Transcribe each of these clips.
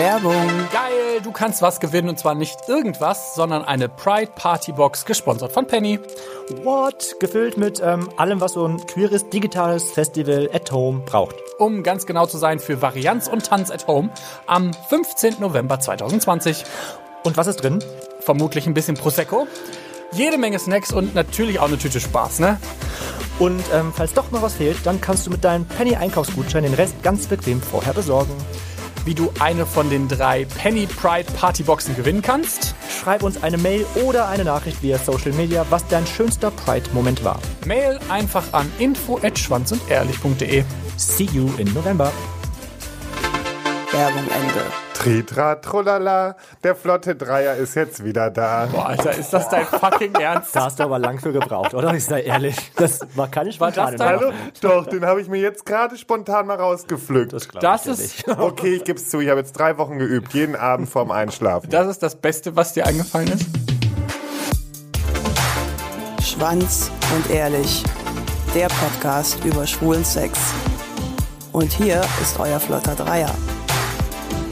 Werbung. Geil, du kannst was gewinnen und zwar nicht irgendwas, sondern eine Pride Party Box, gesponsert von Penny. What? Gefüllt mit ähm, allem, was so ein queeres digitales Festival at home braucht. Um ganz genau zu sein, für Varianz und Tanz at Home am 15. November 2020. Und was ist drin? Vermutlich ein bisschen Prosecco, jede Menge Snacks und natürlich auch eine Tüte Spaß, ne? Und ähm, falls doch noch was fehlt, dann kannst du mit deinem Penny-Einkaufsgutschein den Rest ganz bequem vorher besorgen. Wie du eine von den drei Penny Pride Partyboxen gewinnen kannst? Schreib uns eine Mail oder eine Nachricht via Social Media, was dein schönster Pride-Moment war. Mail einfach an info@schwanzundehrlich.de. See you in November. Werbung Ende. Tritra, trolala, der flotte Dreier ist jetzt wieder da. Boah, Alter, ist das dein fucking Ernst? Da hast du aber lang für gebraucht, oder? Ich sei ehrlich. Das war keine War das spontane dein- Nummer. Hallo? Doch, den habe ich mir jetzt gerade spontan mal rausgepflückt. Das, Das ich ist, nicht. Okay, ich gebe es zu, ich habe jetzt drei Wochen geübt, jeden Abend vorm Einschlafen. das ist das Beste, was dir eingefallen ist? Schwanz und ehrlich. Der Podcast über schwulen Sex. Und hier ist euer flotter Dreier.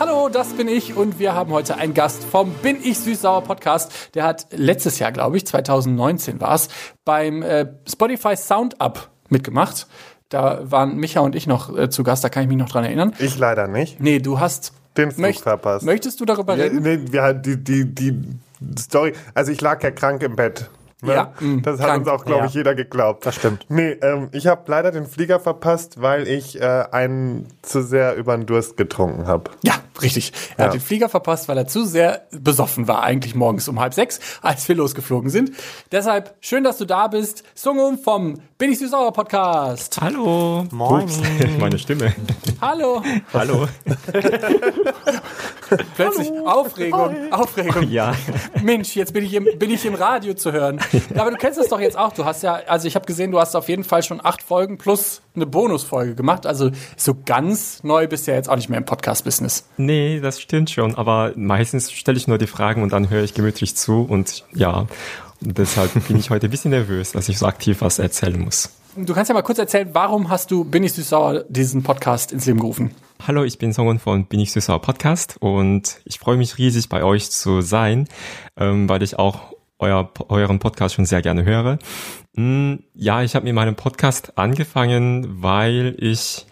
Hallo, das bin ich und wir haben heute einen Gast vom Bin ich Süß-Sauer Podcast. Der hat letztes Jahr, glaube ich, 2019 war es, beim äh, Spotify Sound Up mitgemacht. Da waren Micha und ich noch äh, zu Gast, da kann ich mich noch dran erinnern. Ich leider nicht. Nee, du hast. Den Flug verpasst. Möchtest du darüber Ja, reden? nee, wir hatten die, die, die Story. Also ich lag ja krank im Bett. Ne? Ja, mh, das hat krank. uns auch, glaube Ja. ich, jeder geglaubt. Das stimmt. Nee, ähm, ich habe leider den Flieger verpasst, weil ich äh, einen zu sehr über den Durst getrunken habe. Ja, richtig. Er hat Ja. den Flieger verpasst, weil er zu sehr besoffen war, eigentlich morgens um halb sechs, als wir losgeflogen sind. Deshalb schön, dass du da bist. Sungum vom Bin ich Süß-Sauer Podcast. Hallo. Moin. Ups, meine Stimme. Hallo. Hallo. Plötzlich Aufregung, Aufregung. Ja. Mensch, jetzt bin ich, im, bin ich im Radio zu hören. Ja, aber du kennst es doch jetzt auch. Du hast ja, also ich habe gesehen, du hast auf jeden Fall schon acht Folgen plus eine Bonusfolge gemacht. Also so ganz neu bist du ja jetzt auch nicht mehr im Podcast-Business. Nee, das stimmt schon. Aber meistens stelle ich nur die Fragen und dann höre ich gemütlich zu. Und ja, deshalb bin ich heute ein bisschen nervös, dass ich so aktiv was erzählen muss. Du kannst ja mal kurz erzählen, warum hast du Bin ich süß-sauer diesen Podcast ins Leben gerufen? Hallo, ich bin Songon von Bin ich Süßer Podcast und ich freue mich riesig bei euch zu sein, ähm, weil ich auch euer, euren Podcast schon sehr gerne höre. Mm, Ja, ich habe mit meinem Podcast angefangen, weil ich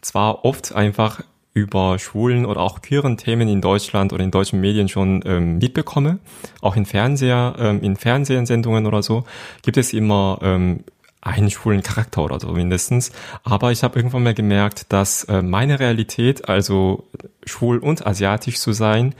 zwar oft einfach über schwulen oder auch queeren Themen in Deutschland oder in deutschen Medien schon ähm, mitbekomme, auch in Fernseher, ähm, in Fernsehsendungen oder so, gibt es immer ähm, einen schwulen Charakter oder so mindestens. Aber ich habe irgendwann mal gemerkt, dass äh, meine Realität, also schwul und asiatisch zu sein,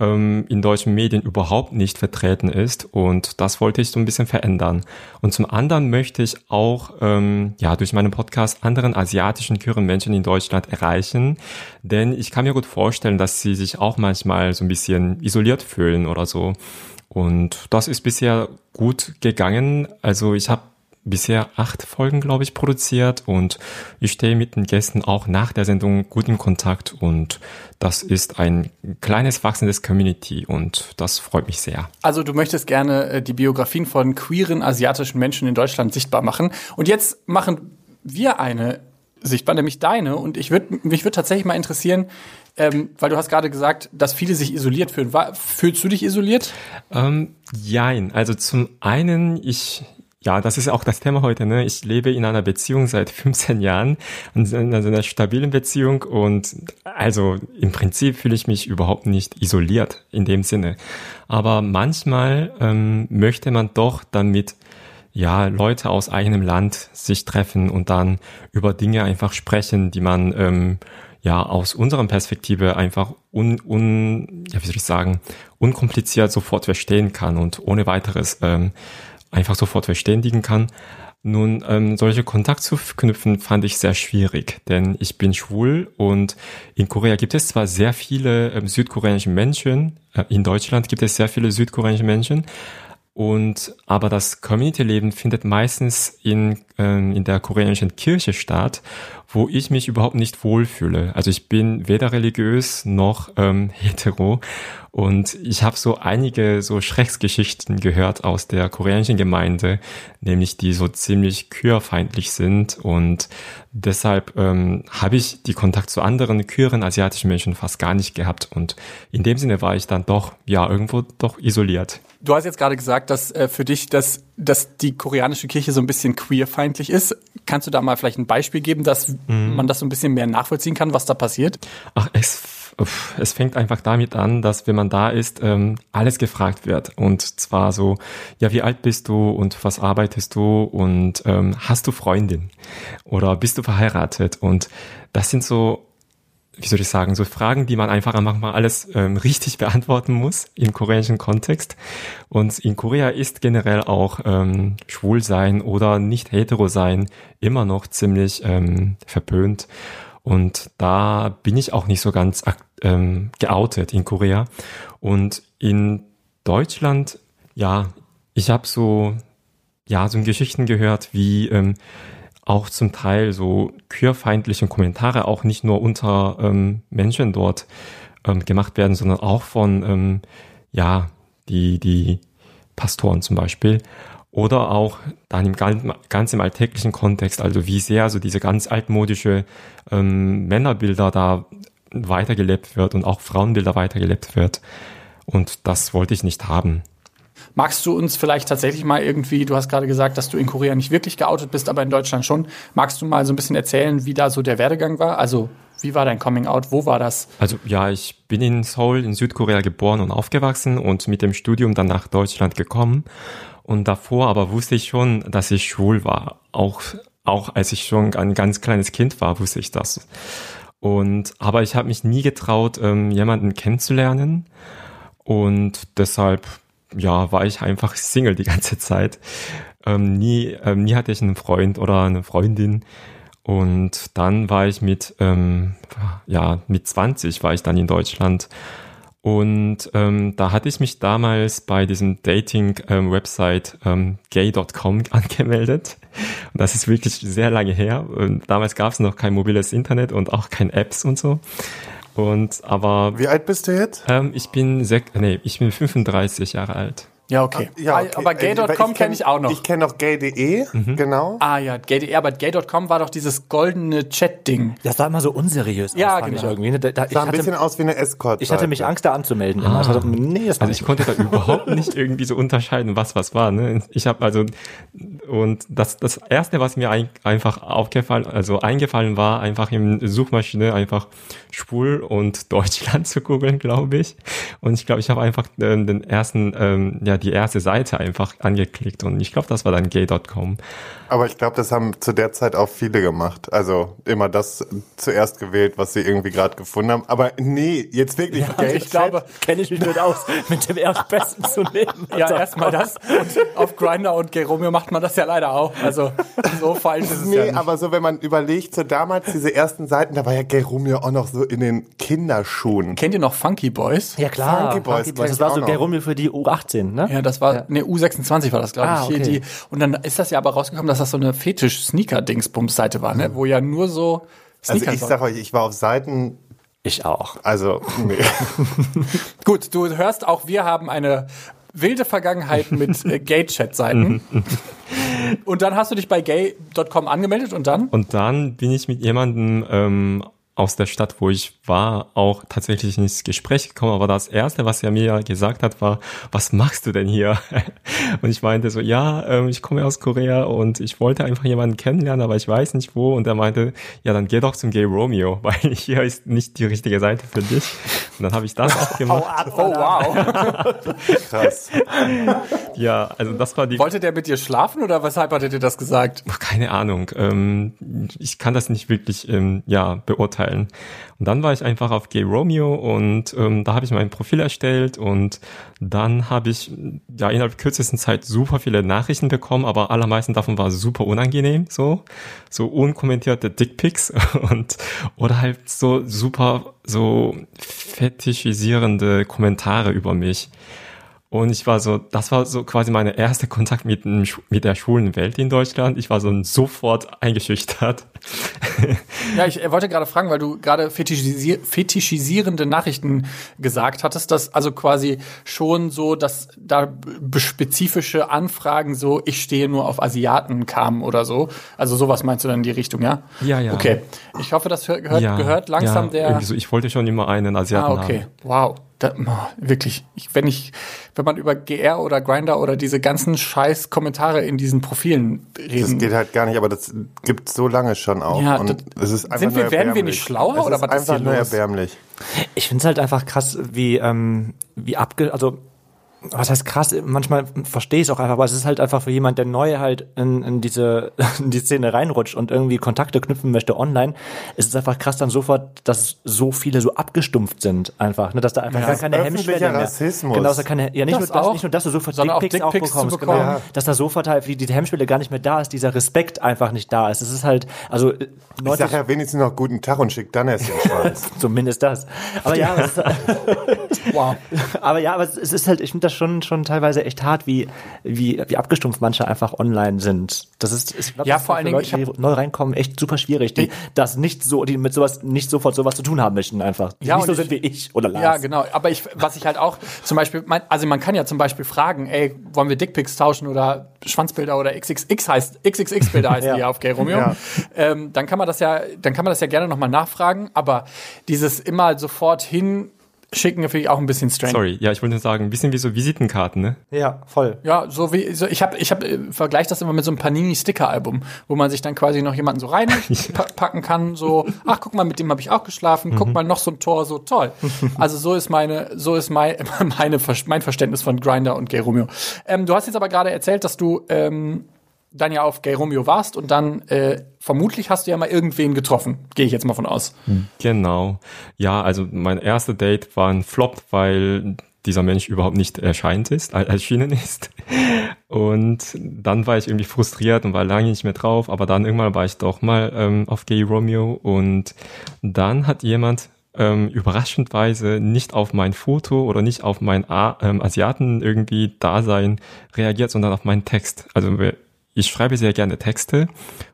ähm, in deutschen Medien überhaupt nicht vertreten ist und das wollte ich so ein bisschen verändern. Und zum anderen möchte ich auch ähm, ja durch meinen Podcast anderen asiatischen queeren Menschen in Deutschland erreichen, denn ich kann mir gut vorstellen, dass sie sich auch manchmal so ein bisschen isoliert fühlen oder so. Und das ist bisher gut gegangen. Also ich habe bisher acht Folgen, glaube ich, produziert und ich stehe mit den Gästen auch nach der Sendung gut in Kontakt und das ist ein kleines wachsendes Community und das freut mich sehr. Also du möchtest gerne äh, die Biografien von queeren asiatischen Menschen in Deutschland sichtbar machen. Und jetzt machen wir eine sichtbar, nämlich deine. Und ich würd, mich würde tatsächlich mal interessieren, ähm, weil du hast gerade gesagt, dass viele sich isoliert fühlen. War, fühlst du dich isoliert? Ähm, jein, also zum einen, ich, ja, das ist auch das Thema heute, ne? Ich lebe in einer Beziehung seit 15 Jahren, in einer, stabilen Beziehung und also im Prinzip fühle ich mich überhaupt nicht isoliert in dem Sinne. Aber manchmal ähm, möchte man doch damit ja, Leute aus eigenem Land sich treffen und dann über Dinge einfach sprechen, die man ähm, ja aus unserer Perspektive einfach un, un ja, wie soll ich sagen, unkompliziert sofort verstehen kann und ohne weiteres ähm, einfach sofort verständigen kann. Nun, ähm, solche Kontakt zu knüpfen fand ich sehr schwierig, denn ich bin schwul und in Korea gibt es zwar sehr viele ähm, südkoreanische Menschen, äh, in Deutschland gibt es sehr viele südkoreanische Menschen, und aber das Community-Leben findet meistens in, ähm, in der koreanischen Kirche statt, wo ich mich überhaupt nicht wohlfühle. Also ich bin weder religiös noch ähm, hetero und ich habe so einige so Schrecksgeschichten gehört aus der koreanischen Gemeinde, nämlich die so ziemlich queerfeindlich sind und deshalb ähm, habe ich die Kontakt zu anderen queeren asiatischen Menschen fast gar nicht gehabt und in dem Sinne war ich dann doch ja irgendwo doch isoliert. Du hast jetzt gerade gesagt, dass äh, für dich das, dass die koreanische Kirche so ein bisschen queerfeindlich ist. Kannst du da mal vielleicht ein Beispiel geben, dass mhm. man das so ein bisschen mehr nachvollziehen kann, was da passiert? Ach, es es fängt einfach damit an, dass wenn man da ist, ähm, alles gefragt wird. Und zwar so, ja, wie alt bist du und was arbeitest du und ähm, hast du Freundin oder bist du verheiratet? Und das sind so wie soll ich sagen, so Fragen, die man einfach manchmal alles ähm, richtig beantworten muss im koreanischen Kontext. Und in Korea ist generell auch ähm, schwul sein oder nicht hetero sein immer noch ziemlich ähm, verpönt. Und da bin ich auch nicht so ganz ähm, geoutet in Korea. Und in Deutschland, ja, ich habe so, ja, so Geschichten gehört, wie ähm, auch zum Teil so queerfeindliche Kommentare auch nicht nur unter ähm, Menschen dort ähm, gemacht werden, sondern auch von, ähm, ja, die, die Pastoren zum Beispiel. Oder auch dann im ganz, im alltäglichen Kontext, also wie sehr so diese ganz altmodische ähm, Männerbilder da weitergelebt wird und auch Frauenbilder weitergelebt wird. Und das wollte ich nicht haben. Magst du uns vielleicht tatsächlich mal irgendwie, du hast gerade gesagt, dass du in Korea nicht wirklich geoutet bist, aber in Deutschland schon. Magst du mal so ein bisschen erzählen, wie da so der Werdegang war? Also, wie war dein Coming Out? Wo war das? Also, ja, ich bin in Seoul in Südkorea geboren und aufgewachsen und mit dem Studium dann nach Deutschland gekommen. Und davor aber wusste ich schon, dass ich schwul war. Auch, auch als ich schon ein ganz kleines Kind war, wusste ich das. Und, aber ich habe mich nie getraut, ähm, jemanden kennenzulernen. Und deshalb ja, war ich einfach Single die ganze Zeit. Ähm, nie, ähm, nie hatte ich einen Freund oder eine Freundin. Und dann war ich mit, ähm, ja, mit 20 war ich dann in Deutschland. Und ähm, da hatte ich mich damals bei diesem Dating-Website ähm, gay.com angemeldet. Und das ist wirklich sehr lange her. Und damals gab es noch kein mobiles Internet und auch kein Apps und so. Und aber. Wie alt bist du jetzt? Ähm, ich bin sech, nee, ich bin 35 Jahre alt. Ja, okay. Ah, ja, okay. Aber gay.com kenne ich auch noch. Ich kenne noch gay.de, mhm. genau. Ah ja, gay.de, aber gay.com war doch dieses goldene Chat-Ding. Das sah immer so unseriös ja, aus, genau. ich irgendwie. Da, da, sah ein bisschen aus wie eine Escort. Ich hatte mich Angst, da anzumelden. Ah. Also, nee, das also ich konnte da überhaupt nicht irgendwie so unterscheiden, was was war. Ne? Ich habe also und das das erste, was mir ein, einfach aufgefallen, also eingefallen war, einfach im Suchmaschine einfach schwul und Deutschland zu googeln, glaube ich. Und ich glaube, ich habe einfach ähm, den ersten ähm, ja die erste Seite einfach angeklickt und ich glaube, das war dann gay.com. Aber ich glaube, das haben zu der Zeit auch viele gemacht. Also immer das zuerst gewählt, was sie irgendwie gerade gefunden haben. Aber nee, jetzt wirklich. Ja, Gay ich glaube, kenne ich mich nicht aus, mit dem Erstbesten zu leben. Ja, erstmal das. Und auf Grinder und Gay Romeo macht man das ja leider auch. Also so falsch ist es nee, ja nicht. aber so wenn man überlegt, so damals diese ersten Seiten, da war ja Gay Romeo auch noch so in den Kinderschuhen. Kennt ihr noch Funky Boys? Ja klar, Funky Boys. Funky Boys. Das war so Gay Romeo für die U18, ne? Ja, das war, ja. nee, U26 war das, glaube ah, ich. Okay. Die, und dann ist das ja aber rausgekommen, dass das so eine Fetisch-Sneaker-Dingsbums-Seite war, ne? wo ja nur so Sneaker Also ich sag euch, ich war auf Seiten ich auch. Also, nee. Gut, du hörst auch, wir haben eine wilde Vergangenheit mit äh, Gay-Chat-Seiten. und dann hast du dich bei gay.com angemeldet und dann? Und dann bin ich mit jemandem ähm, aus der Stadt, wo ich war, auch tatsächlich ins Gespräch gekommen. Aber das Erste, was er mir gesagt hat, war, was machst du denn hier? Und ich meinte so, ja, ähm, ich komme aus Korea und ich wollte einfach jemanden kennenlernen, aber ich weiß nicht wo. Und er meinte, ja, dann geh doch zum Gay Romeo, weil hier ist nicht die richtige Seite für dich. Und dann habe ich das auch gemacht. Oh, wow. Krass. Ja, also das war die. Wollte der mit dir schlafen oder weshalb hattet ihr das gesagt? Keine Ahnung. Ähm, ich kann das nicht wirklich ähm, ja beurteilen. Und dann war ich einfach auf Gay Romeo und ähm, da habe ich mein Profil erstellt und dann habe ich ja innerhalb kürzesten Zeit super viele Nachrichten bekommen, aber allermeisten davon war super unangenehm, so so unkommentierte Dickpics und oder halt so super so fetischisierende Kommentare über mich. Und ich war so, das war so quasi meine erste Kontakt mit, mit der schwulen Welt in Deutschland. Ich war so sofort eingeschüchtert. Ja, ich wollte gerade fragen, weil du gerade fetischisier fetischisierende Nachrichten gesagt hattest, dass also quasi schon so, dass da spezifische Anfragen so, ich stehe nur auf Asiaten kamen oder so. Also sowas meinst du dann in die Richtung, ja? Ja, ja. Okay. Ich hoffe, das gehört, ja, gehört langsam ja, der. So, ich wollte schon immer einen Asiaten ah, okay. haben. Wow. Da, oh, wirklich, ich, wenn ich, wenn man über GR oder Grinder oder diese ganzen scheiß Kommentare in diesen Profilen reden. Das geht halt gar nicht, aber das gibt so lange schon auch. Ja, und es ist einfach sind wir, nur werden wir nicht schlauer es oder ist was ist einfach hier nur los? erbärmlich. Ich finde es halt einfach krass, wie, ähm, wie abge... Also, was heißt krass? Manchmal verstehe ich es auch einfach, aber es ist halt einfach für jemand, der neu halt in, in, diese, in die Szene reinrutscht und irgendwie Kontakte knüpfen möchte online, ist es einfach krass dann sofort, dass so viele so abgestumpft sind einfach, ne? dass da einfach Ja, gar keine Hemmschwelle mehr. Rassismus. Genau, dass da keine, ja nicht, Das nur das, auch, nicht nur, dass du sofort auch Dickpics auch Dickpics zu bekommst, bekommen. genau, Ja. dass da sofort halt wie die Hemmschwelle gar nicht mehr da ist, dieser Respekt einfach nicht da ist. Es ist halt, also äh, Ich 90 sag ja wenigstens noch guten Tag und schick dann erst den Schwanz. Zumindest das. Aber ja, es ist, Wow. aber ja, aber es ist halt, ich finde das schon, schon teilweise echt hart, wie, wie, wie abgestumpft manche einfach online sind. Das ist, ich glaub, Ja, vor für allen Dingen, Leute, ich hab- die neu reinkommen, echt super schwierig, die das nicht so, die mit sowas, nicht sofort sowas zu tun haben möchten einfach. Die Ja, nicht so und sind wie ich oder Lars. Ja, genau. Aber ich, was ich halt auch zum Beispiel, mein, also man kann ja zum Beispiel fragen, ey, wollen wir Dickpics tauschen oder Schwanzbilder oder XXX heißt, XXX-Bilder heißen Ja. die ja auf Gay Romeo. Ja. Ähm, dann kann man das ja, dann kann man das ja gerne nochmal nachfragen, aber dieses immer sofort hinschicken finde ich auch ein bisschen strange. Sorry, ja, ich wollte nur sagen, ein bisschen wie so Visitenkarten, ne? Ja, voll. Ja, so wie so, ich habe ich habe äh, vergleich das immer mit so einem Panini Sticker Album, wo man sich dann quasi noch jemanden so reinpacken kann, so ach guck mal, mit dem habe ich auch geschlafen, guck mal noch so ein Tor, so toll. Also so ist meine so ist mein meine mein Verständnis von Grinder und Gay Romeo. Ähm, du hast jetzt aber gerade erzählt, dass du ähm, dann ja auf Gay Romeo warst und dann äh, vermutlich hast du ja mal irgendwen getroffen, gehe ich jetzt mal von aus. Genau. Ja, also mein erster Date war ein Flop, weil dieser Mensch überhaupt nicht erscheint ist, äh, erschienen ist. Und dann war ich irgendwie frustriert und war lange nicht mehr drauf, aber dann irgendwann war ich doch mal ähm, auf Gay Romeo und dann hat jemand ähm, überraschendweise nicht auf mein Foto oder nicht auf mein A ähm, Asiaten irgendwie Dasein reagiert, sondern auf meinen Text. Also wir- ich schreibe sehr gerne Texte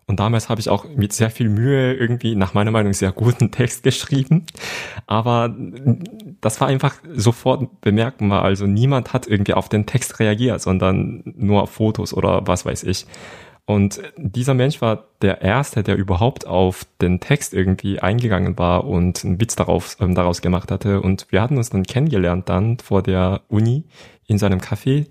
und damals habe ich auch mit sehr viel Mühe irgendwie nach meiner Meinung sehr guten Text geschrieben. Aber das war einfach sofort bemerkbar. Also niemand hat irgendwie auf den Text reagiert, sondern nur auf Fotos oder was weiß ich. Und dieser Mensch war der Erste, der überhaupt auf den Text irgendwie eingegangen war und einen Witz darauf, ähm, daraus gemacht hatte. Und wir hatten uns dann kennengelernt dann vor der Uni in seinem Café.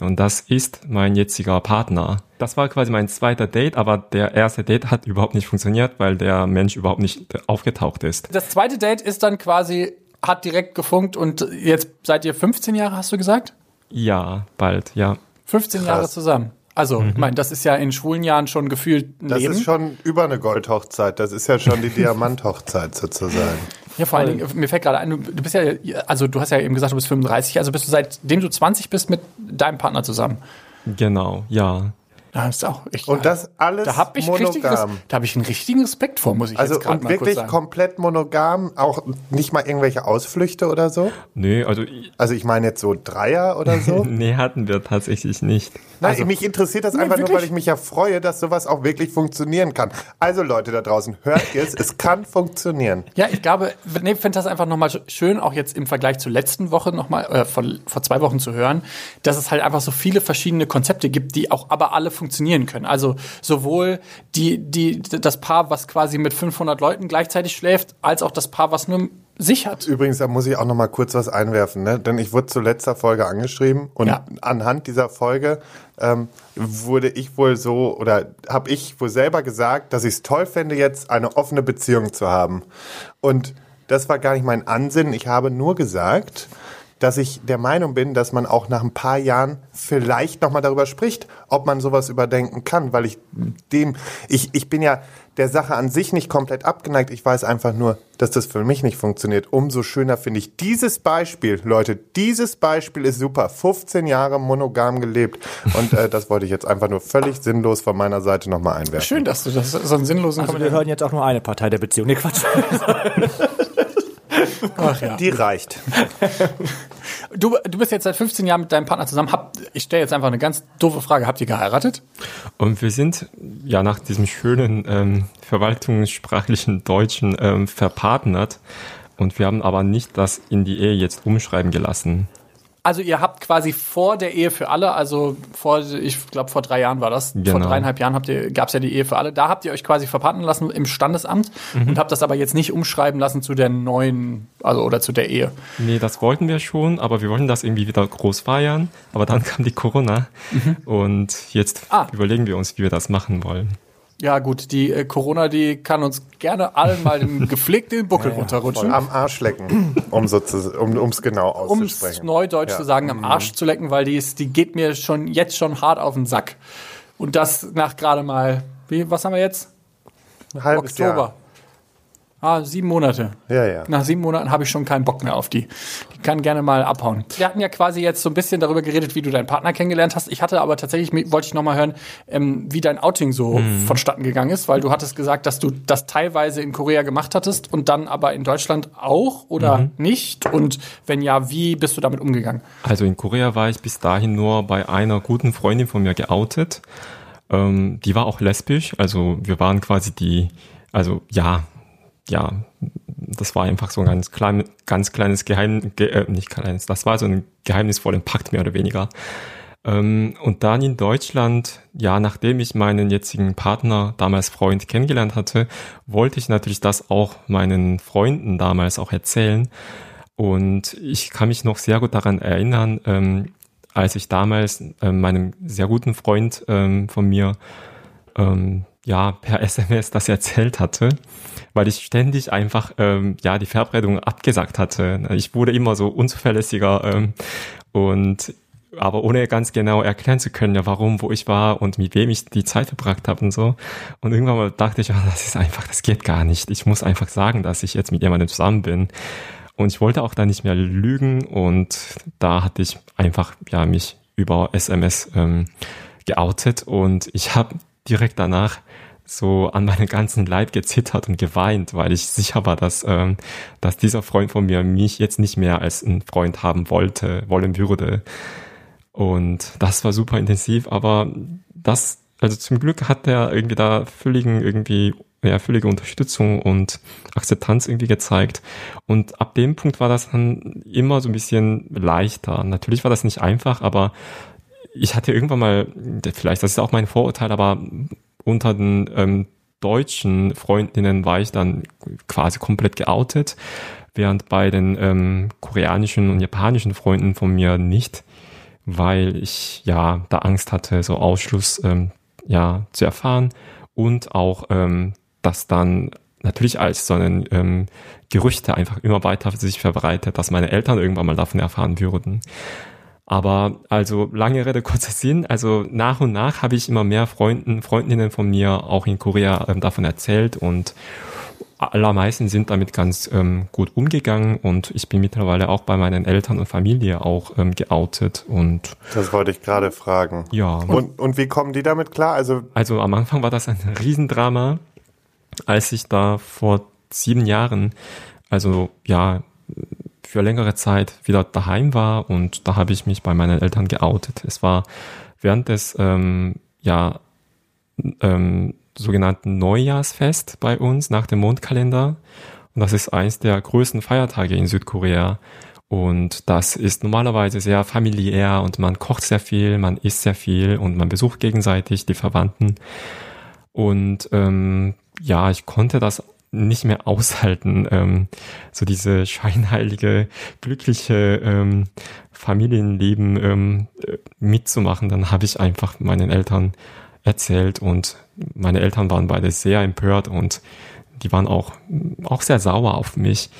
Und das ist mein jetziger Partner. Das war quasi mein zweiter Date, aber der erste Date hat überhaupt nicht funktioniert, weil der Mensch überhaupt nicht aufgetaucht ist. Das zweite Date ist dann quasi hat direkt gefunkt und jetzt seid ihr 15 Jahre, hast du gesagt? Ja, bald, ja. 15 Krass. Jahre zusammen. Also, ich meine, das ist ja in schwulen Jahren schon gefühlt ein Das Leben. ist schon über eine Goldhochzeit. Das ist ja schon die Diamanthochzeit sozusagen. Ja, vor allen Dingen, mir fällt gerade ein, du, bist ja, also du hast ja eben gesagt, du bist 35, also bist du seitdem du 20 bist mit deinem Partner zusammen. Genau, ja. Das ist auch echt. Und das alles da habe ich, richtig, monogam. da hab ich einen richtigen Respekt vor, muss ich Also jetzt gerade und mal kurz wirklich sagen. komplett monogam, auch nicht mal irgendwelche Ausflüchte oder so. Nee, also ich- Also ich meine jetzt so Dreier oder so. nee, hatten wir tatsächlich nicht. Nein, mich interessiert das einfach nur, wirklich? weil ich mich ja freue, dass sowas auch wirklich funktionieren kann. Also Leute da draußen, hört es, es kann funktionieren. Ja, ich glaube, nee, ich finde das einfach nochmal schön, auch jetzt im Vergleich zur letzten Woche nochmal, äh, vor, vor zwei Wochen zu hören, dass es halt einfach so viele verschiedene Konzepte gibt, die auch aber alle funktionieren können. Also sowohl die, die, das Paar, was quasi mit 500 Leuten gleichzeitig schläft, als auch das Paar, was nur sich hat. Übrigens, da muss ich auch noch mal kurz was einwerfen, ne? denn ich wurde zu letzter Folge angeschrieben und Ja. anhand dieser Folge ähm, wurde ich wohl so oder habe ich wohl selber gesagt, dass ich es toll fände, jetzt eine offene Beziehung zu haben. Und das war gar nicht mein Ansinnen. Ich habe nur gesagt, dass ich der Meinung bin, dass man auch nach ein paar Jahren vielleicht nochmal darüber spricht, ob man sowas überdenken kann, weil ich dem, ich, ich bin ja der Sache an sich nicht komplett abgeneigt. Ich weiß einfach nur, dass das für mich nicht funktioniert. Umso schöner finde ich dieses Beispiel, Leute. Dieses Beispiel ist super. 15 Jahre monogam gelebt. Und äh, das wollte ich jetzt einfach nur völlig sinnlos von meiner Seite nochmal einwerfen. Schön, dass du das so einen sinnlosen Also wir hören jetzt auch nur eine Partei der Beziehung. Nee, Quatsch. Ach ja. Die reicht. Du, du bist jetzt seit 15 Jahren mit deinem Partner zusammen. Hab, ich stelle jetzt einfach eine ganz doofe Frage. Habt ihr geheiratet? Und wir sind ja nach diesem schönen ähm, verwaltungssprachlichen Deutschen ähm, verpartnert. Und wir haben aber nicht das in die Ehe jetzt umschreiben gelassen. Also ihr habt quasi vor der Ehe für alle, also vor, ich glaube vor drei Jahren war das, vor Genau. dreieinhalb Jahren habt ihr, gab es ja die Ehe für alle. Da habt ihr euch quasi verpartnern lassen im Standesamt und habt das aber jetzt nicht umschreiben lassen zu der neuen, also oder zu der Ehe. Nee, das wollten wir schon, aber wir wollten das irgendwie wieder groß feiern. Aber dann kam die Corona. Und jetzt Ah. überlegen wir uns, wie wir das machen wollen. Ja gut, die äh, Corona, die kann uns gerne allen mal den gepflegten Buckel runterrutschen. Am Arsch lecken, um es um, um's genau um es auszusprechen. neudeutsch Ja. zu sagen, am Arsch zu lecken, weil die ist, die geht mir schon jetzt schon hart auf den Sack. Und das nach gerade mal, wie, was haben wir jetzt? Halbes Oktober. Ah, sieben Monate. Ja, ja. Nach sieben Monaten habe ich schon keinen Bock mehr auf die. Die kann gerne mal abhauen. Wir hatten ja quasi jetzt so ein bisschen darüber geredet, wie du deinen Partner kennengelernt hast. Ich hatte aber tatsächlich, wollte ich noch mal hören, ähm, wie dein Outing so vonstatten gegangen ist, weil du hattest gesagt, dass du das teilweise in Korea gemacht hattest und dann aber in Deutschland auch oder nicht. Und wenn ja, wie bist du damit umgegangen? Also in Korea war ich bis dahin nur bei einer guten Freundin von mir geoutet. Ähm, die war auch lesbisch, also wir waren quasi die, also ja, ja, das war einfach so ein ganz, klein, ganz kleines Geheimnis, ge, äh, nicht kleines, das war so ein geheimnisvollen Pakt mehr oder weniger. Ähm, und dann in Deutschland, ja, nachdem ich meinen jetzigen Partner, damals Freund, kennengelernt hatte, wollte ich natürlich das auch meinen Freunden damals auch erzählen. Und ich kann mich noch sehr gut daran erinnern, ähm, als ich damals ähm, meinem sehr guten Freund ähm, von mir ähm, ja per SMS das erzählt hatte, weil ich ständig einfach ähm, ja die Verabredung abgesagt hatte. Ich wurde immer so unzuverlässiger ähm, und aber ohne ganz genau erklären zu können, ja, warum, wo ich war und mit wem ich die Zeit verbracht habe und so. Und irgendwann mal dachte ich, ah, das ist einfach, das geht gar nicht. Ich muss einfach sagen, dass ich jetzt mit jemandem zusammen bin. Und ich wollte auch da nicht mehr lügen und da hatte ich einfach ja mich über SMS ähm, geoutet und ich habe direkt danach so an meinen ganzen Leib gezittert und geweint, weil ich sicher war, dass, ähm, dass dieser Freund von mir mich jetzt nicht mehr als einen Freund haben wollte, wollen würde. Und das war super intensiv, aber das, also zum Glück hat er irgendwie da völligen irgendwie, ja, völlige Unterstützung und Akzeptanz irgendwie gezeigt. Und ab dem Punkt war das dann immer so ein bisschen leichter. Natürlich war das nicht einfach, aber ich hatte irgendwann mal, vielleicht das ist auch mein Vorurteil, aber unter den ähm, deutschen Freundinnen war ich dann quasi komplett geoutet, während bei den ähm, koreanischen und japanischen Freunden von mir nicht, weil ich ja da Angst hatte, so Ausschluss ähm, ja zu erfahren und auch ähm, das dann natürlich als so ein ähm, Gerüchte einfach immer weiter sich verbreitet, dass meine Eltern irgendwann mal davon erfahren würden. Aber also lange Rede, kurzer Sinn. Also nach und nach habe ich immer mehr Freunden, Freundinnen von mir auch in Korea ähm, davon erzählt und allermeisten sind damit ganz ähm, gut umgegangen und ich bin mittlerweile auch bei meinen Eltern und Familie auch ähm, geoutet und Das wollte ich gerade fragen. ja. Und, und wie kommen die damit klar? Also, Also am Anfang war das ein Riesendrama, als ich da vor sieben Jahren, also ja, für längere Zeit wieder daheim war und da habe ich mich bei meinen Eltern geoutet. Es war während des ähm, ja, ähm, sogenannten Neujahrsfest bei uns nach dem Mondkalender. Und das ist eins der größten Feiertage in Südkorea. Und das ist normalerweise sehr familiär und man kocht sehr viel, man isst sehr viel und man besucht gegenseitig die Verwandten. Und ähm, ja, ich konnte das nicht mehr aushalten, ähm, so diese scheinheilige, glückliche ähm, Familienleben ähm, äh, mitzumachen. Dann habe ich einfach meinen Eltern erzählt und meine Eltern waren beide sehr empört und die waren auch, auch sehr sauer auf mich.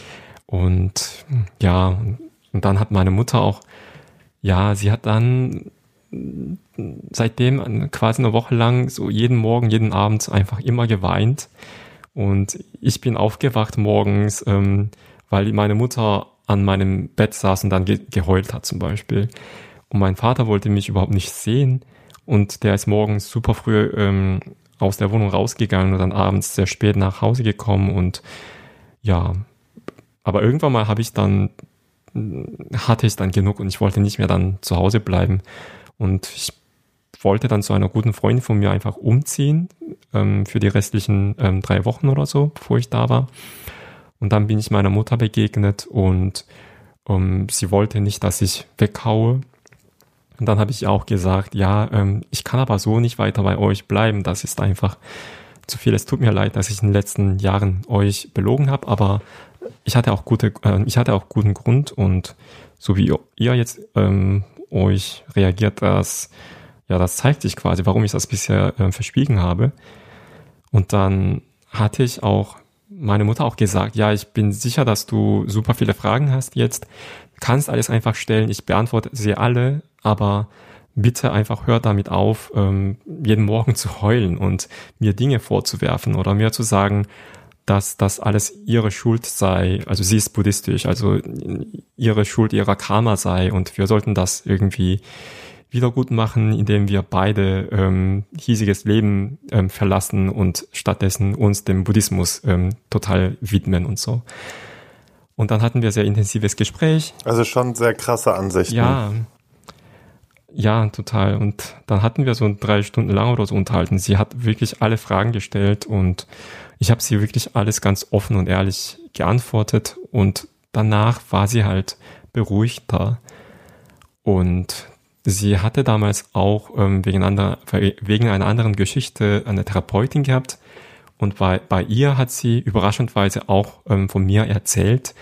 Und ja, Und dann hat meine Mutter auch, ja, sie hat dann seitdem quasi eine Woche lang so jeden Morgen, jeden Abend einfach immer geweint. Und ich bin aufgewacht morgens, ähm, weil meine Mutter an meinem Bett saß und dann ge geheult hat zum Beispiel. Und mein Vater wollte mich überhaupt nicht sehen. Und der ist morgens super früh ähm, aus der Wohnung rausgegangen und dann abends sehr spät nach Hause gekommen. Und ja, aber irgendwann mal habe ich dann, hatte ich dann genug und ich wollte nicht mehr dann zu Hause bleiben. Und ich wollte dann zu einer guten Freundin von mir einfach umziehen ähm, für die restlichen ähm, drei Wochen oder so, bevor ich da war. Und dann bin ich meiner Mutter begegnet und ähm, sie wollte nicht, dass ich weghaue. Und dann habe ich auch gesagt, ja, ähm, ich kann aber so nicht weiter bei euch bleiben. Das ist einfach zu viel. Es tut mir leid, dass ich in den letzten Jahren euch belogen habe, aber ich hatte auch gute, äh, ich hatte auch guten Grund und so wie ihr jetzt ähm, euch reagiert, das ja, das zeigt sich quasi, warum ich das bisher äh, verschwiegen habe. Und dann hatte ich auch meine Mutter auch gesagt, ja, ich bin sicher, dass du super viele Fragen hast jetzt. kannst alles einfach stellen, ich beantworte sie alle, aber bitte einfach hör damit auf, ähm, jeden Morgen zu heulen und mir Dinge vorzuwerfen oder mir zu sagen, dass das alles ihre Schuld sei, also sie ist buddhistisch, also ihre Schuld ihrer Karma sei. Und wir sollten das irgendwie wiedergut machen, indem wir beide ähm, hiesiges Leben ähm, verlassen und stattdessen uns dem Buddhismus ähm, total widmen und so. Und dann hatten wir sehr intensives Gespräch. Also schon sehr krasse Ansichten. Ja. Ja, total. Und dann hatten wir so drei Stunden lang oder so unterhalten. Sie hat wirklich alle Fragen gestellt und ich habe sie wirklich alles ganz offen und ehrlich geantwortet. Und danach war sie halt beruhigter. Und Sie hatte damals auch ähm, wegen, anderer, wegen einer anderen Geschichte eine Therapeutin gehabt und bei, bei ihr hat sie überraschendweise auch ähm, von mir erzählt.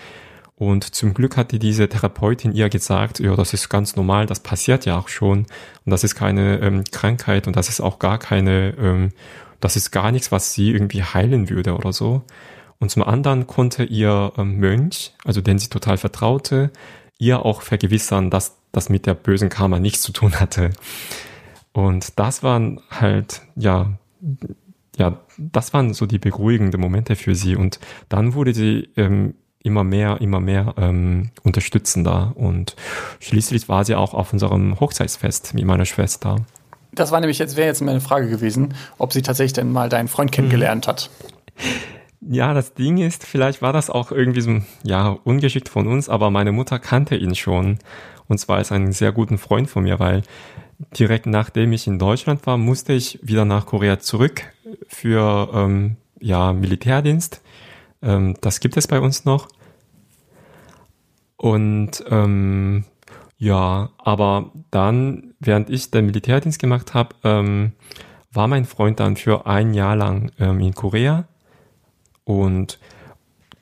Und zum Glück hatte diese Therapeutin ihr gesagt, ja, das ist ganz normal, das passiert ja auch schon und das ist keine ähm, Krankheit und das ist auch gar keine, ähm, das ist gar nichts, was sie irgendwie heilen würde oder so. Und zum anderen konnte ihr ähm, Mönch, also den sie total vertraute, ihr auch vergewissern, dass das mit der bösen Karma nichts zu tun hatte. Und das waren halt, ja, ja, das waren so die beruhigenden Momente für sie. Und dann wurde sie ähm, immer mehr, immer mehr ähm, unterstützender. Und schließlich war sie auch auf unserem Hochzeitsfest mit meiner Schwester. Das war nämlich jetzt, wäre jetzt meine Frage gewesen, ob sie tatsächlich denn mal deinen Freund kennengelernt hat. Ja, das Ding ist, vielleicht war das auch irgendwie so, ja, ungeschickt von uns, aber meine Mutter kannte ihn schon. Und zwar als einen sehr guten Freund von mir, weil direkt nachdem ich in Deutschland war, musste ich wieder nach Korea zurück für ähm, ja, Militärdienst. Ähm, das gibt es bei uns noch. Und ähm, ja, aber dann, während ich den Militärdienst gemacht habe, ähm, war mein Freund dann für ein Jahr lang ähm, in Korea. Und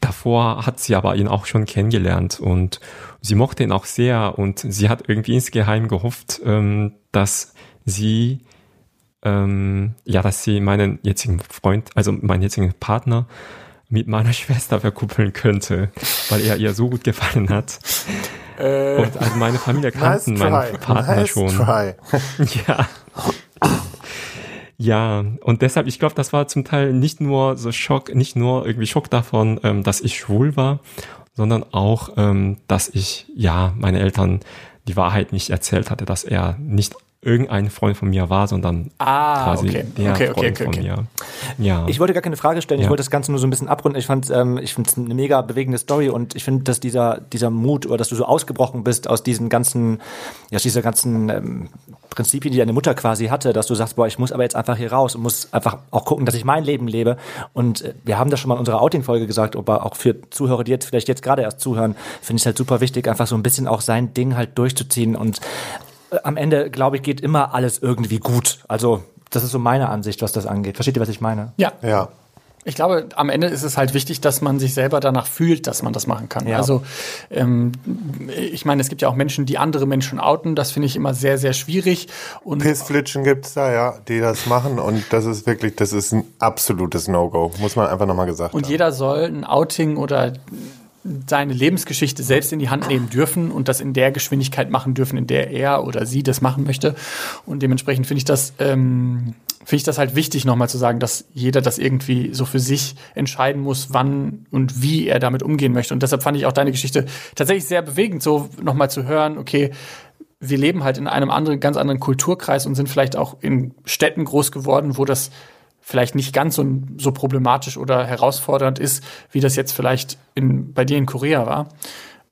davor hat sie aber ihn auch schon kennengelernt und sie mochte ihn auch sehr und sie hat irgendwie insgeheim gehofft, ähm, dass sie ähm, ja, dass sie meinen jetzigen Freund, also meinen jetzigen Partner mit meiner Schwester verkuppeln könnte, weil er ihr so gut gefallen hat. Äh, und also meine Familie kannten nice meinen Partner nice schon. Ja. Ja, und deshalb, ich glaube, das war zum Teil nicht nur so Schock, nicht nur irgendwie Schock davon, ähm, dass ich schwul war, sondern auch, ähm, dass ich, ja, meine Eltern die Wahrheit nicht erzählt hatte, dass er nicht irgendein Freund von mir war, sondern ah, quasi okay. der okay, Freund okay, von mir. Ja. Ich wollte gar keine Frage stellen, ja. ich wollte das Ganze nur so ein bisschen abrunden. Ich fand ähm, ich finde es eine mega bewegende Story und ich finde, dass dieser dieser Mut oder dass du so ausgebrochen bist aus diesen ganzen ja, aus dieser ganzen ähm, Prinzipien, die deine Mutter quasi hatte, dass du sagst, boah, ich muss aber jetzt einfach hier raus und muss einfach auch gucken, dass ich mein Leben lebe. Und äh, wir haben das schon mal in unserer Outing-Folge gesagt, aber auch für Zuhörer, die jetzt vielleicht jetzt gerade erst zuhören, finde ich es halt super wichtig, einfach so ein bisschen auch sein Ding halt durchzuziehen und am Ende, glaube ich, geht immer alles irgendwie gut. Also, das ist so meine Ansicht, was das angeht. Versteht ihr, was ich meine? Ja. Ja. Ich glaube, am Ende ist es halt wichtig, dass man sich selber danach fühlt, dass man das machen kann. Ja. Also ähm, ich meine, es gibt ja auch Menschen, die andere Menschen outen. Das finde ich immer sehr, sehr schwierig. Und Pissflitschen gibt's da, ja, die das machen und das ist wirklich, das ist ein absolutes No-Go, muss man einfach nochmal gesagt und haben. jeder soll ein Outing oder seine Lebensgeschichte selbst in die Hand nehmen dürfen und das in der Geschwindigkeit machen dürfen, in der er oder sie das machen möchte. Und dementsprechend finde ich das, ähm, finde ich das halt wichtig, nochmal zu sagen, dass jeder das irgendwie so für sich entscheiden muss, wann und wie er damit umgehen möchte. Und deshalb fand ich auch deine Geschichte tatsächlich sehr bewegend, so nochmal zu hören, okay, wir leben halt in einem anderen, ganz anderen Kulturkreis und sind vielleicht auch in Städten groß geworden, wo das vielleicht nicht ganz so, so problematisch oder herausfordernd ist, wie das jetzt vielleicht in, bei dir in Korea war.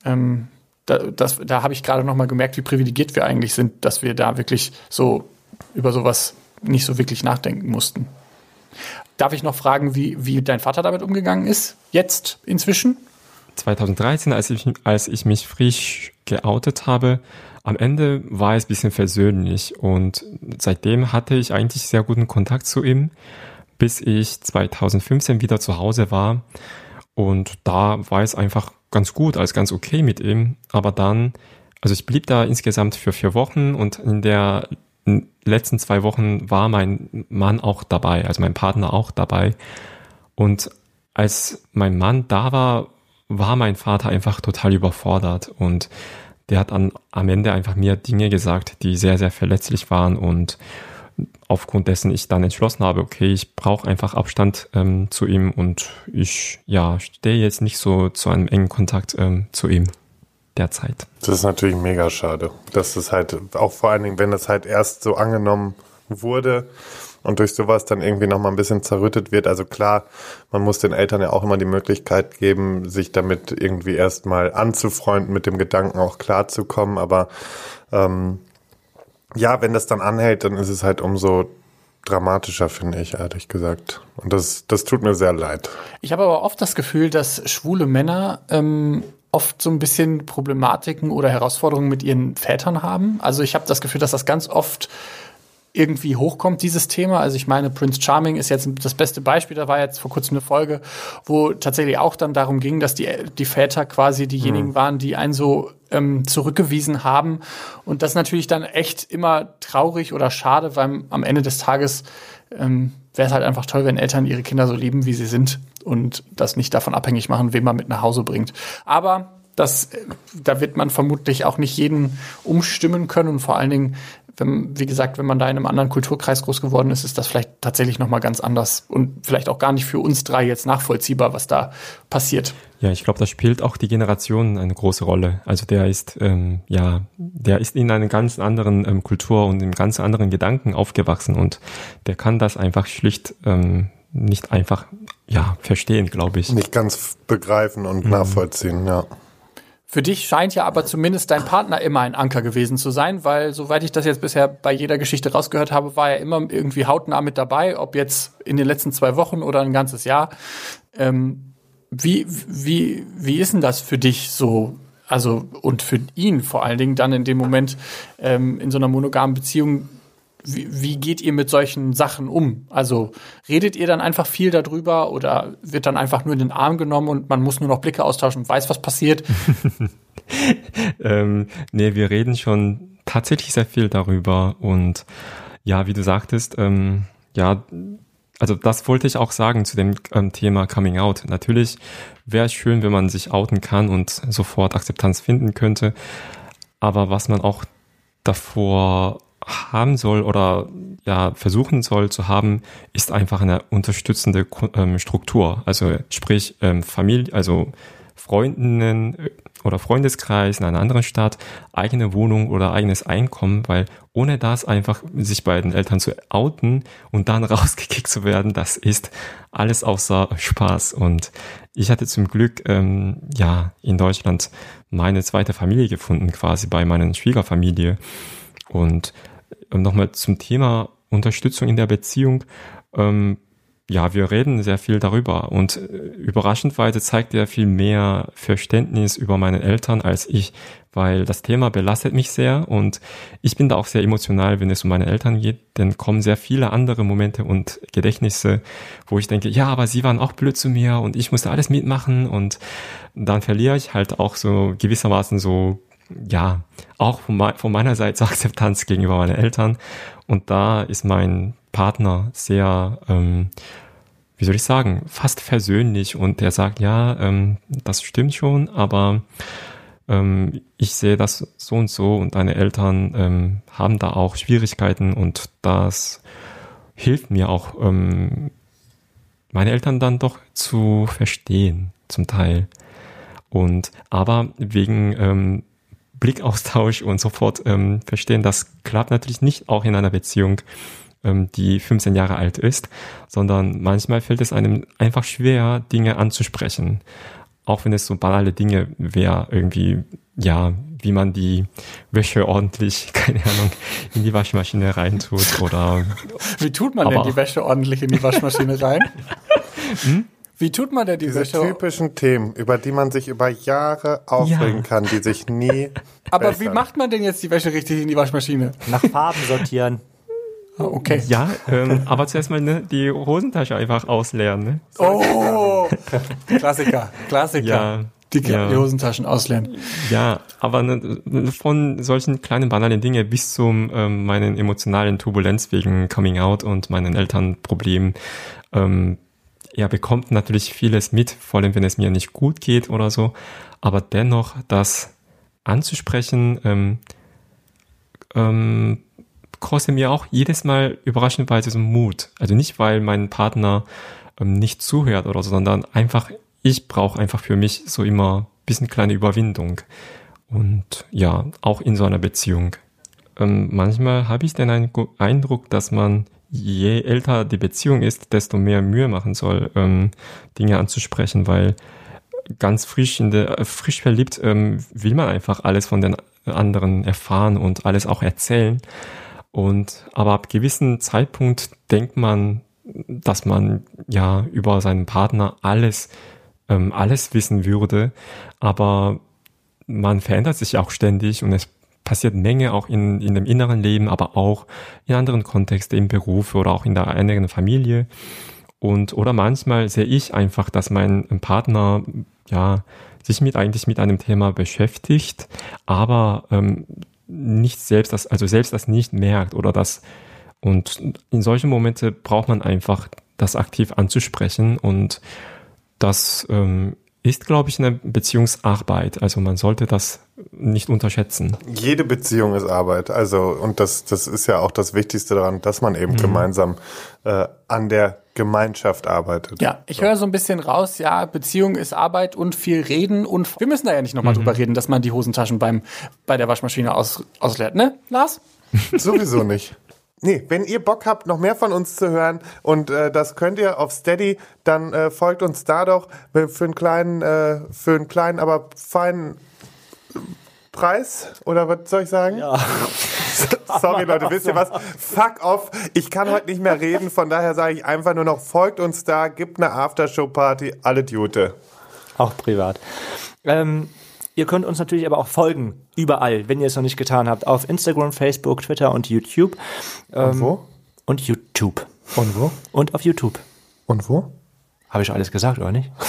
Ähm, da das, da habe ich gerade noch mal gemerkt, wie privilegiert wir eigentlich sind, dass wir da wirklich so über sowas nicht so wirklich nachdenken mussten. Darf ich noch fragen, wie, wie dein Vater damit umgegangen ist, jetzt inzwischen? 2013, als ich, als ich mich frisch geoutet habe, am Ende war es ein bisschen versöhnlich und seitdem hatte ich eigentlich sehr guten Kontakt zu ihm, bis ich 2015 wieder zu Hause war. Und da war es einfach ganz gut, als ganz okay mit ihm. Aber dann, also ich blieb da insgesamt für vier Wochen und in der letzten zwei Wochen war mein Mann auch dabei, also mein Partner auch dabei. Und als mein Mann da war, war mein Vater einfach total überfordert und der hat an, am Ende einfach mir Dinge gesagt, die sehr, sehr verletzlich waren und aufgrund dessen ich dann entschlossen habe, okay, ich brauche einfach Abstand ähm, zu ihm und ich ja stehe jetzt nicht so zu einem engen Kontakt ähm, zu ihm derzeit. Das ist natürlich mega schade, dass das halt auch vor allen Dingen, wenn das halt erst so angenommen wurde, und durch sowas dann irgendwie nochmal ein bisschen zerrüttet wird. Also klar, man muss den Eltern ja auch immer die Möglichkeit geben, sich damit irgendwie erstmal anzufreunden, mit dem Gedanken auch klarzukommen. Aber ähm, ja, wenn das dann anhält, dann ist es halt umso dramatischer, finde ich, ehrlich gesagt. Und das, das tut mir sehr leid. Ich habe aber oft das Gefühl, dass schwule Männer ähm, oft so ein bisschen Problematiken oder Herausforderungen mit ihren Vätern haben. Also ich habe das Gefühl, dass das ganz oft irgendwie hochkommt, dieses Thema. Also ich meine, Prince Charming ist jetzt das beste Beispiel. Da war jetzt vor kurzem eine Folge, wo tatsächlich auch dann darum ging, dass die, die Väter quasi diejenigen mhm. waren, die einen so ähm, zurückgewiesen haben. Und das ist natürlich dann echt immer traurig oder schade, weil am Ende des Tages ähm, wäre es halt einfach toll, wenn Eltern ihre Kinder so lieben, wie sie sind und das nicht davon abhängig machen, wen man mit nach Hause bringt. Aber das, äh, da wird man vermutlich auch nicht jeden umstimmen können und vor allen Dingen wenn, wie gesagt, wenn man da in einem anderen Kulturkreis groß geworden ist, ist das vielleicht tatsächlich nochmal ganz anders und vielleicht auch gar nicht für uns drei jetzt nachvollziehbar, was da passiert. Ja, ich glaube, da spielt auch die Generation eine große Rolle. Also der ist, ähm, ja, der ist in einer ganz anderen ähm, Kultur und in ganz anderen Gedanken aufgewachsen und der kann das einfach schlicht ähm, nicht einfach, ja, verstehen, glaube ich. Nicht ganz begreifen und mhm. nachvollziehen, ja. Für dich scheint ja aber zumindest dein Partner immer ein Anker gewesen zu sein, weil soweit ich das jetzt bisher bei jeder Geschichte rausgehört habe, war er immer irgendwie hautnah mit dabei, ob jetzt in den letzten zwei Wochen oder ein ganzes Jahr. Ähm, wie, wie, wie ist denn das für dich so? Also, und für ihn vor allen Dingen dann in dem Moment ähm, in so einer monogamen Beziehung wie, wie geht ihr mit solchen Sachen um? Also redet ihr dann einfach viel darüber oder wird dann einfach nur in den Arm genommen und man muss nur noch Blicke austauschen und weiß, was passiert? ähm, nee, wir reden schon tatsächlich sehr viel darüber und ja, wie du sagtest, ähm, ja, also das wollte ich auch sagen zu dem ähm, Thema Coming Out. Natürlich wäre es schön, wenn man sich outen kann und sofort Akzeptanz finden könnte. Aber was man auch davor haben soll oder ja versuchen soll zu haben, ist einfach eine unterstützende ähm, Struktur. Also sprich ähm, Familie, also Freundinnen äh, oder Freundeskreis in einer anderen Stadt, eigene Wohnung oder eigenes Einkommen, weil ohne das einfach sich bei den Eltern zu outen und dann rausgekickt zu werden, das ist alles außer Spaß. Und ich hatte zum Glück ähm, ja in Deutschland meine zweite Familie gefunden, quasi bei meiner Schwiegerfamilie. Und nochmal zum Thema Unterstützung in der Beziehung. Ähm, ja, wir reden sehr viel darüber und äh, überraschendweise zeigt er viel mehr Verständnis über meine Eltern als ich, weil das Thema belastet mich sehr und ich bin da auch sehr emotional, wenn es um meine Eltern geht, denn kommen sehr viele andere Momente und Gedächtnisse, wo ich denke, ja, aber sie waren auch blöd zu mir und ich musste alles mitmachen und dann verliere ich halt auch so gewissermaßen so ja, auch von, me von meiner Seite Akzeptanz gegenüber meinen Eltern. Und da ist mein Partner sehr, ähm, wie soll ich sagen, fast versöhnlich und er sagt, ja, ähm, das stimmt schon, aber ähm, ich sehe das so und so und deine Eltern ähm, haben da auch Schwierigkeiten und das hilft mir auch, ähm, meine Eltern dann doch zu verstehen, zum Teil. Und aber wegen ähm, Blickaustausch und sofort ähm, verstehen, das klappt natürlich nicht auch in einer Beziehung, ähm, die 15 Jahre alt ist, sondern manchmal fällt es einem einfach schwer, Dinge anzusprechen. Auch wenn es so banale Dinge wäre, irgendwie, ja, wie man die Wäsche ordentlich, keine Ahnung, in die Waschmaschine reintut oder. Wie tut man denn die Wäsche ordentlich in die Waschmaschine rein? hm? Wie tut man denn die Diese Wäsche? typischen Themen, über die man sich über Jahre aufregen Ja. kann, die sich nie. Aber wie macht man denn jetzt die Wäsche richtig in die Waschmaschine? Nach Farben sortieren. Ah, okay. Ja, ähm, aber zuerst mal ne, die Hosentasche einfach ausleeren. Ne? Oh, Klassiker, Klassiker. Ja, Die, ja. die Hosentaschen ausleeren. Ja, aber ne, von solchen kleinen banalen Dingen bis zum ähm, meinen emotionalen Turbulenz wegen Coming Out und meinen Elternproblemen, ähm, er bekommt natürlich vieles mit, vor allem wenn es mir nicht gut geht oder so, aber dennoch das anzusprechen, ähm, ähm, kostet mir auch jedes Mal überraschenderweise so Mut. Also nicht, weil mein Partner ähm, nicht zuhört oder so, sondern einfach, ich brauche einfach für mich so immer ein bisschen kleine Überwindung. Und ja, auch in so einer Beziehung. Ähm, manchmal habe ich den Eindru- Eindruck, dass man, je älter die Beziehung ist, desto mehr Mühe machen soll, ähm, Dinge anzusprechen, weil ganz frisch in der, äh, frisch verliebt ähm, will man einfach alles von den anderen erfahren und alles auch erzählen. Und aber ab gewissen Zeitpunkt denkt man, dass man ja über seinen Partner alles ähm, alles wissen würde, aber man verändert sich auch ständig und es passiert Menge auch in, in dem inneren Leben, aber auch in anderen Kontexten, im Beruf oder auch in der eigenen Familie. Und oder manchmal sehe ich einfach, dass mein Partner ja sich mit eigentlich mit einem Thema beschäftigt, aber ähm, nicht selbst das, also selbst das nicht merkt oder das und in solchen Momente braucht man einfach das aktiv anzusprechen und das ähm, ist, glaube ich, eine Beziehungsarbeit. Also man sollte das nicht unterschätzen. Jede Beziehung ist Arbeit. Also, und das, das ist ja auch das Wichtigste daran, dass man Mhm. eben gemeinsam äh, an der Gemeinschaft arbeitet. Ja, ich höre so ein bisschen raus, ja, Beziehung ist Arbeit und viel reden und wir müssen da ja nicht nochmal drüber reden, dass man die Hosentaschen beim, bei der Waschmaschine aus, ausleert, ne, Lars? Sowieso nicht. Nee, wenn ihr Bock habt, noch mehr von uns zu hören und äh, das könnt ihr auf Steady, dann äh, folgt uns da doch für einen kleinen, äh, für einen kleinen, aber feinen Preis oder was soll ich sagen? Ja. Sorry Leute, wisst ihr was? Fuck off. Ich kann heute nicht mehr reden, von daher sage ich einfach nur noch, folgt uns da, gibt eine Aftershow-Party, alle Jute. Auch privat. Ähm, ihr könnt uns natürlich aber auch folgen, überall, wenn ihr es noch nicht getan habt, auf Instagram, Facebook, Twitter und YouTube. Ähm, wo? Und YouTube. Und wo? Und auf YouTube. Und wo? Habe ich schon alles gesagt, oder nicht?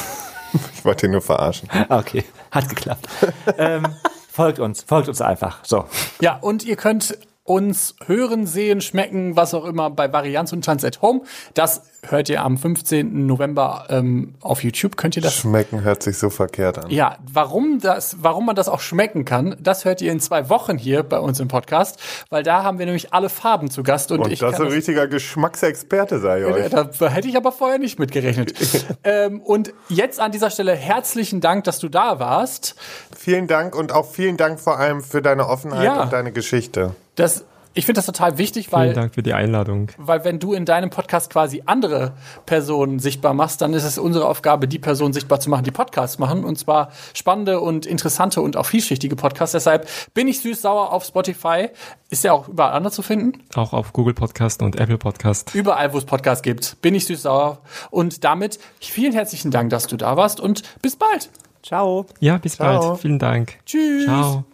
Ich wollte ihn nur verarschen. Ah, Okay, hat geklappt. ähm, folgt uns, folgt uns einfach. So. Ja, und ihr könnt uns hören, sehen, schmecken, was auch immer bei Varianz und Tanz at Home. Das hört ihr am 15. November ähm, auf YouTube. Könnt ihr das Schmecken hört sich so verkehrt an. Ja, warum das, warum man das auch schmecken kann, das hört ihr in zwei Wochen hier bei uns im Podcast, weil da haben wir nämlich alle Farben zu Gast und, Und ich das so ein richtiger Geschmacksexperte sei euch. da, da hätte ich aber vorher nicht mitgerechnet. ähm, und jetzt an dieser Stelle herzlichen Dank, dass du da warst. Vielen Dank und auch vielen Dank vor allem für deine Offenheit Ja. und deine Geschichte. Das, ich finde das total wichtig, Vielen weil Dank für die Einladung. Weil wenn du in deinem Podcast quasi andere Personen sichtbar machst, dann ist es unsere Aufgabe, die Personen sichtbar zu machen, die Podcasts machen. Und zwar spannende und interessante und auch vielschichtige Podcasts. Deshalb bin ich süß-sauer auf Spotify. Ist ja auch überall anders zu finden. Auch auf Google Podcast und Apple Podcast. Überall, wo es Podcasts gibt, bin ich süß-sauer. Und damit vielen herzlichen Dank, dass du da warst und bis bald. Ciao. Ja, bis Ciao. bald. Vielen Dank. Tschüss. Ciao.